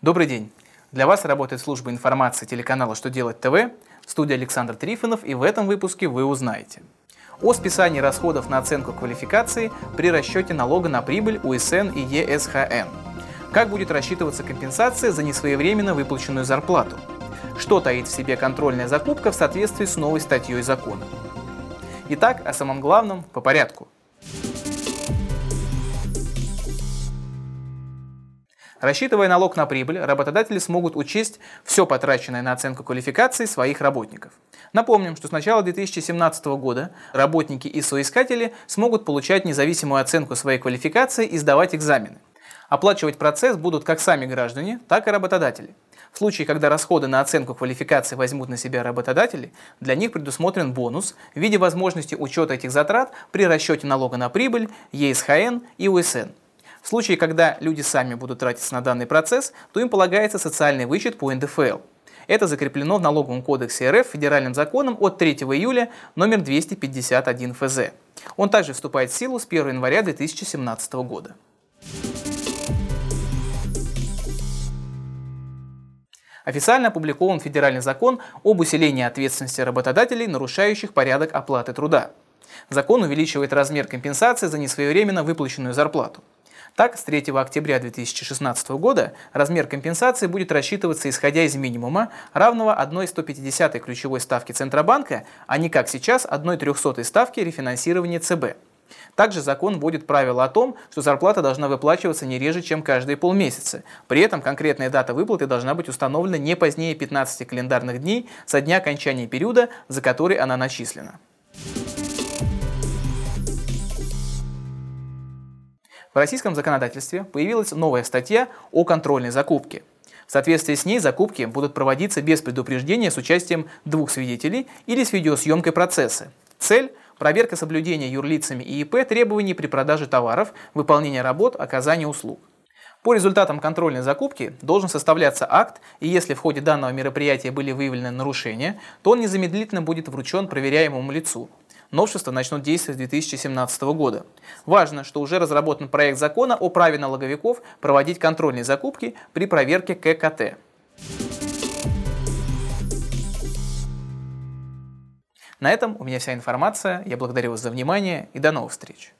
Добрый день! Для вас работает служба информации телеканала «Что делать ТВ», студия Александр Трифонов, и в этом выпуске вы узнаете о списании расходов на оценку квалификации при расчете налога на прибыль УСН и ЕСХН, как будет рассчитываться компенсация за несвоевременно выплаченную зарплату, что таит в себе контрольная закупка в соответствии с новой статьей закона. Итак, о самом главном по порядку – Рассчитывая налог на прибыль, работодатели смогут учесть все потраченное на оценку квалификации своих работников. Напомним, что с начала 2017 года работники и соискатели смогут получать независимую оценку своей квалификации и сдавать экзамены. Оплачивать процесс будут как сами граждане, так и работодатели. В случае, когда расходы на оценку квалификации возьмут на себя работодатели, для них предусмотрен бонус в виде возможности учета этих затрат при расчете налога на прибыль, ЕСХН и УСН. В случае, когда люди сами будут тратиться на данный процесс, то им полагается социальный вычет по НДФЛ. Это закреплено в налоговом кодексе РФ федеральным законом от 3 июля номер 251 ФЗ. Он также вступает в силу с 1 января 2017 года. Официально опубликован федеральный закон об усилении ответственности работодателей, нарушающих порядок оплаты труда. Закон увеличивает размер компенсации за несвоевременно выплаченную зарплату. Так, с 3 октября 2016 года размер компенсации будет рассчитываться исходя из минимума, равного 1,150 ключевой ставки Центробанка, а не как сейчас 1,300 ставки рефинансирования ЦБ. Также закон вводит правило о том, что зарплата должна выплачиваться не реже, чем каждые полмесяца. При этом конкретная дата выплаты должна быть установлена не позднее 15 календарных дней со дня окончания периода, за который она начислена. В российском законодательстве появилась новая статья о контрольной закупке. В соответствии с ней закупки будут проводиться без предупреждения с участием двух свидетелей или с видеосъемкой процесса. Цель – проверка соблюдения юрлицами и ИП требований при продаже товаров, выполнения работ, оказания услуг. По результатам контрольной закупки должен составляться акт, и если в ходе данного мероприятия были выявлены нарушения, то он незамедлительно будет вручен проверяемому лицу. Новшества начнут действовать с 2017 года. Важно, что уже разработан проект закона о праве налоговиков проводить контрольные закупки при проверке ККТ. На этом у меня вся информация. Я благодарю вас за внимание и до новых встреч.